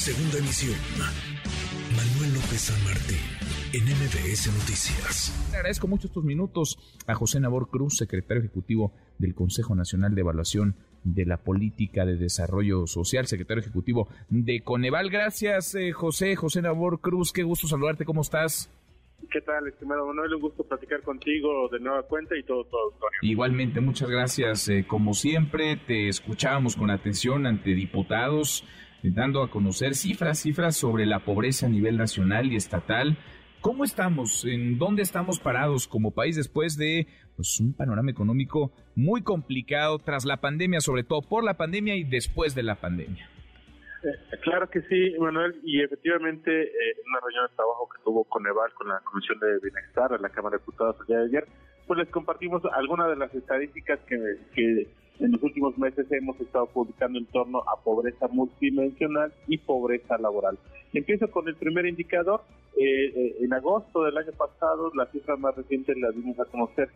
Segunda emisión. Manuel López San Martín, en MBS Noticias. Le agradezco mucho estos minutos a José Nabor Cruz, secretario ejecutivo del Consejo Nacional de Evaluación de la Política de Desarrollo Social, secretario ejecutivo de Coneval. Gracias, eh, José, José Nabor Cruz, qué gusto saludarte, ¿cómo estás? ¿Qué tal, estimado Manuel? Un gusto platicar contigo de nueva cuenta y todo, todo, Antonio. Igualmente, muchas gracias. Eh, como siempre, te escuchábamos con atención ante diputados, dando a conocer cifras, cifras sobre la pobreza a nivel nacional y estatal. ¿Cómo estamos? ¿En dónde estamos parados como país después de pues, un panorama económico muy complicado tras la pandemia, sobre todo por la pandemia y después de la pandemia? Eh, claro que sí, Manuel, y efectivamente eh, en una reunión de trabajo que tuvo con Eval, con la Comisión de Bienestar de la Cámara de Diputados el día de ayer, pues les compartimos algunas de las estadísticas que en los últimos meses hemos estado publicando en torno a pobreza multidimensional y pobreza laboral. Empiezo con el primer indicador. Eh, en agosto del año pasado, las cifras más recientes las dimos a conocer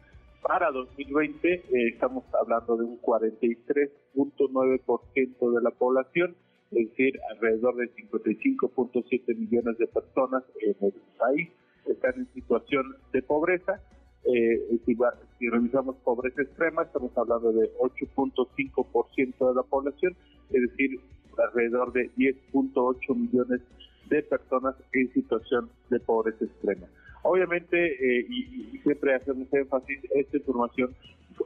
para 2020. estamos hablando de un 43.9% de la población es decir, alrededor de 55.7 millones de personas en el país están en situación de pobreza. Eh, si, si, revisamos pobreza extrema, estamos hablando de 8.5% de la población, es decir, alrededor de 10.8 millones de personas en situación de pobreza extrema. Obviamente, eh, y, siempre hacemos énfasis, esta información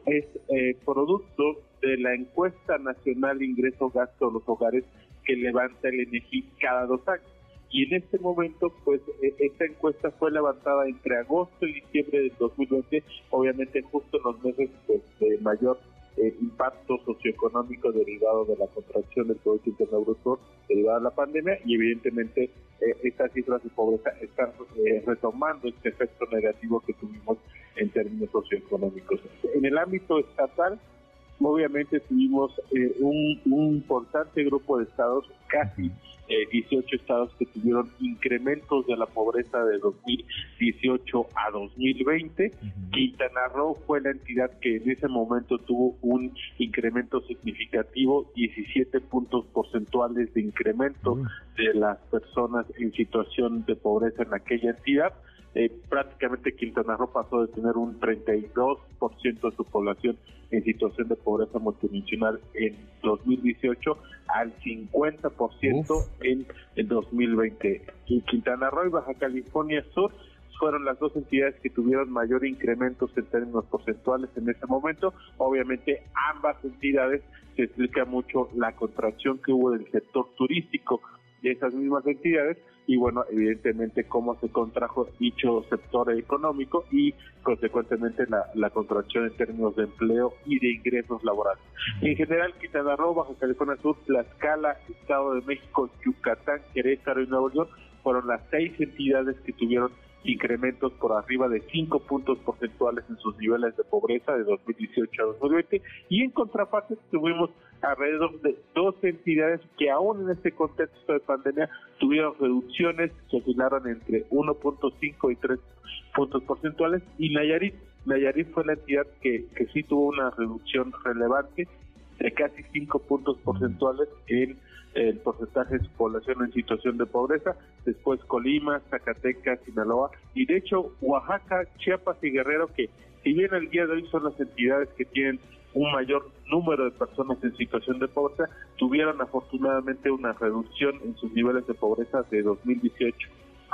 es eh, producto de la encuesta nacional de ingreso gasto de los hogares que levanta el INEGI cada dos años. Y en este momento, pues, e, esta encuesta fue levantada entre agosto y diciembre del 2020, obviamente justo en los meses pues, de mayor eh, impacto socioeconómico derivado de la contracción del Producto Interno Bruto derivada de la pandemia y evidentemente eh, estas cifras de pobreza están eh, retomando este efecto negativo que tuvimos en términos socioeconómicos. En el ámbito estatal, obviamente tuvimos eh, un, importante grupo de estados, casi 18 eh, estados que tuvieron incrementos de la pobreza de 2018 a 2020. Quintana Roo fue la entidad que en ese momento tuvo un incremento significativo, 17 puntos porcentuales de incremento de las personas en situación de pobreza en aquella entidad. Eh, prácticamente Quintana Roo pasó de tener un 32% de su población en situación de pobreza multidimensional en 2018 al 50% en el 2020. Y Quintana Roo y Baja California Sur fueron las dos entidades que tuvieron mayor incrementos en términos porcentuales en ese momento. Obviamente ambas entidades se explica mucho la contracción que hubo del sector turístico de esas mismas entidades y bueno, evidentemente cómo se contrajo dicho sector económico y consecuentemente la, la contracción en términos de empleo y de ingresos laborales. En general, Quintana Roo, Baja California Sur, Tlaxcala, Estado de México, Yucatán, Querétaro y Nuevo York fueron las seis entidades que tuvieron incrementos por arriba de 5 puntos porcentuales en sus niveles de pobreza de 2018 a 2020 y en contraparte tuvimos alrededor de dos entidades que aún en este contexto de pandemia tuvieron reducciones que oscilaron entre 1.5 y 3 puntos porcentuales. Y Nayarit, Nayarit fue la entidad que, que sí tuvo una reducción relevante de casi 5 puntos porcentuales en el porcentaje de su población en situación de pobreza, después Colima, Zacatecas, Sinaloa y de hecho Oaxaca, Chiapas y Guerrero que si bien el día de hoy son las entidades que tienen un mayor número de personas en situación de pobreza, tuvieron afortunadamente una reducción en sus niveles de pobreza de 2018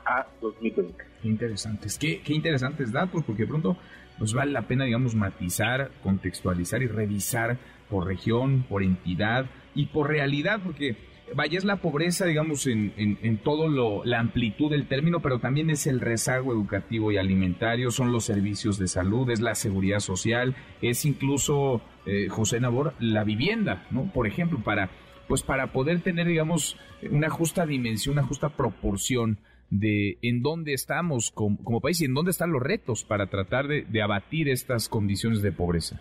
a 2020. Qué interesantes, qué, qué interesantes datos, porque de pronto nos vale la pena, digamos, matizar, contextualizar y revisar por región, por entidad y por realidad, porque vaya, es la pobreza, digamos, en, en, todo lo, la amplitud del término, pero también es el rezago educativo y alimentario, son los servicios de salud, es la seguridad social, es incluso, eh, José Nabor, la vivienda, ¿no? Por ejemplo, para, pues para poder tener, digamos, una justa dimensión, una justa proporción de en dónde estamos como, país y en dónde están los retos para tratar de abatir estas condiciones de pobreza.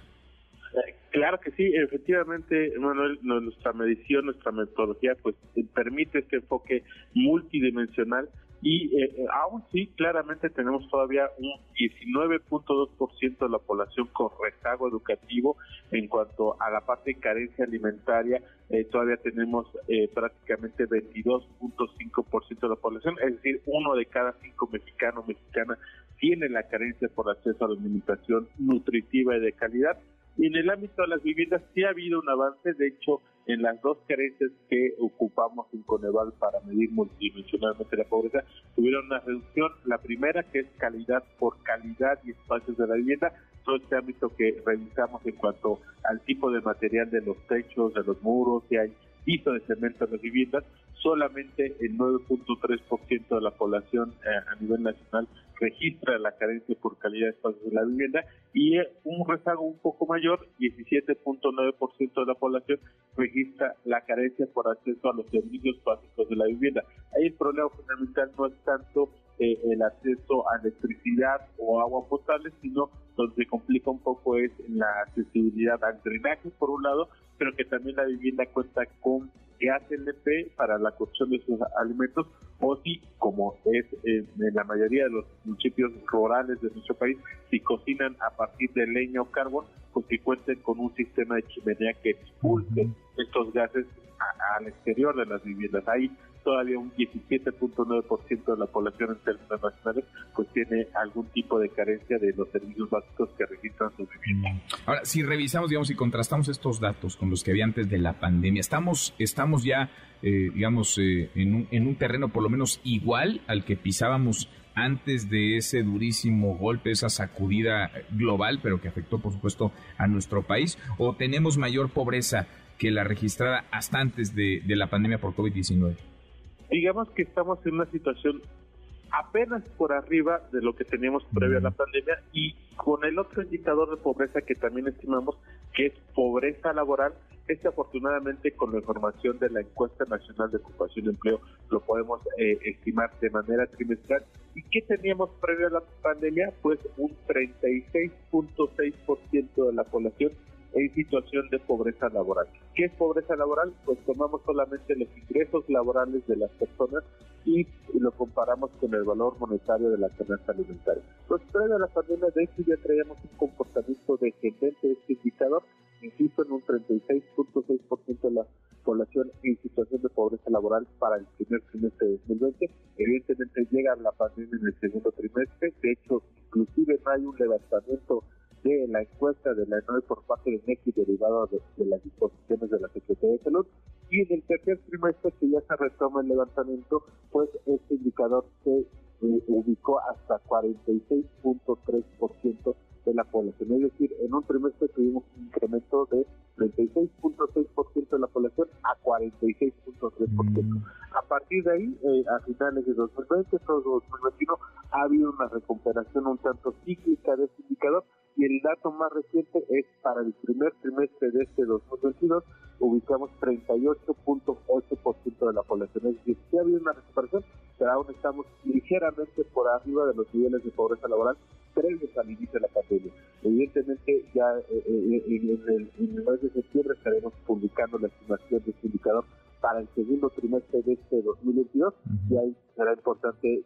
Claro que sí, efectivamente, Manuel, nuestra medición, nuestra metodología, pues permite este enfoque multidimensional y eh, eh, aún sí, claramente tenemos todavía un 19.2% de la población con rezago educativo en cuanto a la parte de carencia alimentaria, eh, todavía tenemos prácticamente 22.5% de la población, es decir, uno de cada cinco mexicanos mexicanas tiene la carencia por acceso a la alimentación nutritiva y de calidad. En el ámbito de las viviendas sí ha habido un avance, de hecho, en las dos carencias que ocupamos en Coneval para medir multidimensionalmente la pobreza, tuvieron una reducción. La primera, que es calidad por calidad y espacios de la vivienda, todo este ámbito que revisamos en cuanto al tipo de material de los techos, de los muros, si hay piso de cemento en las viviendas, solamente el 9.3% de la población eh, a nivel nacional registra la carencia por calidad de espacios de la vivienda y un rezago un poco mayor, 17.9% de la población registra la carencia por acceso a los servicios básicos de la vivienda. Ahí el problema fundamental no es tanto eh, el acceso a electricidad o agua potable, sino donde complica un poco es la accesibilidad al drenaje por un lado, pero que también la vivienda cuenta con gas LP para la cocción de sus alimentos o si, como es en la mayoría de los municipios rurales de nuestro país, si cocinan a partir de leña o carbón, pues que cuenten con un sistema de chimenea que expulse estos gases al exterior de las viviendas. Ahí todavía un 17.9% de la población en términos nacionales pues tiene algún tipo de carencia de los servicios básicos que registran sus viviendas. Ahora, si revisamos, digamos, y contrastamos estos datos con los que había antes de la pandemia, estamos, estamos ya, eh, digamos, eh, en, un, en un terreno por lo menos igual al que pisábamos antes de ese durísimo golpe, esa sacudida global, pero que afectó, por supuesto, a nuestro país, o tenemos mayor pobreza que la registrada hasta antes de, de la pandemia por COVID-19? digamos que estamos en una situación apenas por arriba de lo que teníamos previo a la pandemia y con el otro indicador de pobreza que también estimamos, que es pobreza laboral, este afortunadamente con la información de la encuesta nacional de ocupación y empleo lo podemos eh, estimar de manera trimestral. ¿Y qué teníamos previo a la pandemia? Pues un 36.6% de la población en situación de pobreza laboral. ¿Qué es pobreza laboral? Pues tomamos solamente los ingresos laborales de las personas y lo comparamos con el valor monetario de la canasta alimentaria. Pues previo a la pandemia, de hecho, ya traíamos un comportamiento descendente de este indicador, insisto, en un 36.6% de la población en situación de pobreza laboral para el primer trimestre de 2020. Evidentemente llega la pandemia en el segundo trimestre, de hecho, inclusive no hay un levantamiento de la encuesta de la ENOE por parte de MECI derivado de, las disposiciones de la Secretaría de Salud. Y en el tercer trimestre que ya se retoma el levantamiento, pues este indicador se eh, ubicó hasta 46.3% de la población. Es decir, en un trimestre tuvimos un incremento de 36.6% de la población a 46.3%. Mm. A partir de ahí, eh, a finales de 2020, todo 2021, ha habido una recuperación un tanto cíclica de este indicador, y el dato más reciente es para el primer trimestre de este 2022, ubicamos 38.8% de la población. Es decir, sí ha habido una recuperación, pero aún estamos ligeramente por arriba de los niveles de pobreza laboral previos al inicio de la pandemia. Evidentemente, ya eh, eh, en, el, en el mes de septiembre estaremos publicando la estimación de este indicador para el segundo trimestre de este 2022 y ahí importante,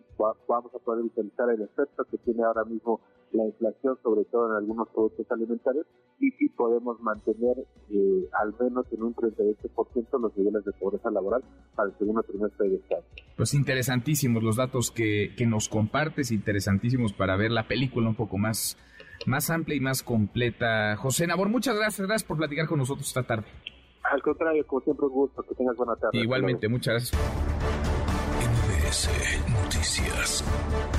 vamos a poder visualizar el efecto que tiene ahora mismo la inflación, sobre todo en algunos productos alimentarios, y si podemos mantener eh, al menos en un 38% los niveles de pobreza laboral para el segundo trimestre de este año. Pues interesantísimos los datos que, que nos compartes, interesantísimos para ver la película un poco más, más amplia y más completa. José Nabor, muchas gracias, gracias por platicar con nosotros esta tarde. Al contrario, como siempre, un gusto. Que tengas buena tarde. Igualmente, muchas gracias. NBS Noticias.